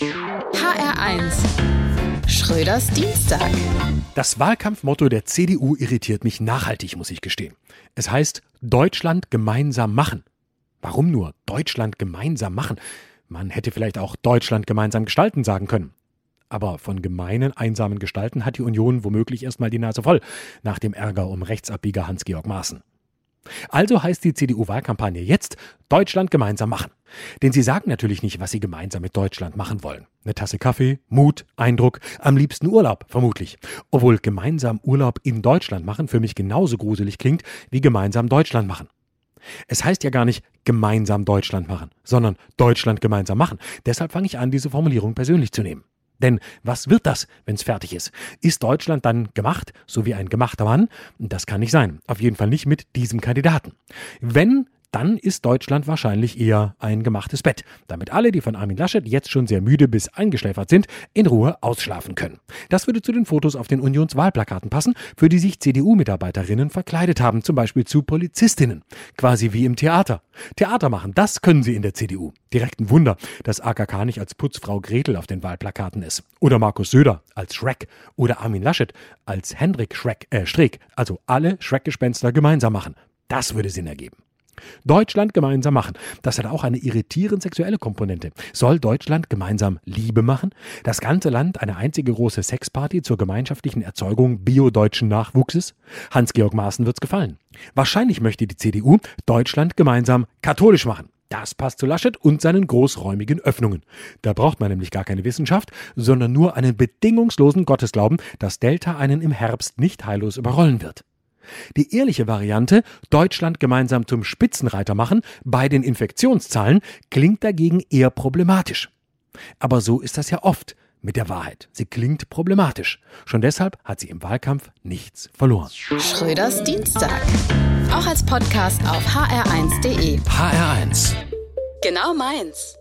HR1 Schröders Dienstag. Das Wahlkampfmotto der CDU irritiert mich nachhaltig, muss ich gestehen. Es heißt Deutschland gemeinsam machen. Warum nur Deutschland gemeinsam machen? Man hätte vielleicht auch Deutschland gemeinsam gestalten sagen können. Aber von gemeinen, einsamen Gestalten hat die Union womöglich erstmal die Nase voll, nach dem Ärger um Rechtsabbieger Hans-Georg Maaßen. Also heißt die CDU-Wahlkampagne jetzt Deutschland gemeinsam machen. Denn sie sagen natürlich nicht, was sie gemeinsam mit Deutschland machen wollen. Eine Tasse Kaffee, Mut, Eindruck, am liebsten Urlaub, vermutlich. Obwohl gemeinsam Urlaub in Deutschland machen für mich genauso gruselig klingt wie gemeinsam Deutschland machen. Es heißt ja gar nicht gemeinsam Deutschland machen, sondern Deutschland gemeinsam machen. Deshalb fange ich an, diese Formulierung persönlich zu nehmen. Denn was wird das, wenn es fertig ist? Ist Deutschland dann gemacht, so wie ein gemachter Mann? Das kann nicht sein. Auf jeden Fall nicht mit diesem Kandidaten. Wenn dann ist Deutschland wahrscheinlich eher ein gemachtes Bett, damit alle, die von Armin Laschet jetzt schon sehr müde bis eingeschläfert sind, in Ruhe ausschlafen können. Das würde zu den Fotos auf den Unionswahlplakaten passen, für die sich CDU-Mitarbeiterinnen verkleidet haben, zum Beispiel zu Polizistinnen, quasi wie im Theater. Theater machen, das können sie in der CDU. Direkt ein Wunder, dass AKK nicht als Putzfrau Gretel auf den Wahlplakaten ist. Oder Markus Söder als Shrek. Oder Armin Laschet als Hendrik Schreck, äh, Streeck. Also alle Schreckgespenster gemeinsam machen. Das würde Sinn ergeben. Deutschland gemeinsam machen. Das hat auch eine irritierend sexuelle Komponente. Soll Deutschland gemeinsam Liebe machen? Das ganze Land eine einzige große Sexparty zur gemeinschaftlichen Erzeugung biodeutschen Nachwuchses? Hans-Georg Maaßen wird's gefallen. Wahrscheinlich möchte die CDU Deutschland gemeinsam katholisch machen. Das passt zu Laschet und seinen großräumigen Öffnungen. Da braucht man nämlich gar keine Wissenschaft, sondern nur einen bedingungslosen Gottesglauben, dass Delta einen im Herbst nicht heillos überrollen wird. Die ehrliche Variante, Deutschland gemeinsam zum Spitzenreiter machen bei den Infektionszahlen, klingt dagegen eher problematisch. Aber so ist das ja oft mit der Wahrheit. Sie klingt problematisch. Schon deshalb hat sie im Wahlkampf nichts verloren. Schröders Dienstag. Auch als Podcast auf hr1.de. HR1. Genau meins.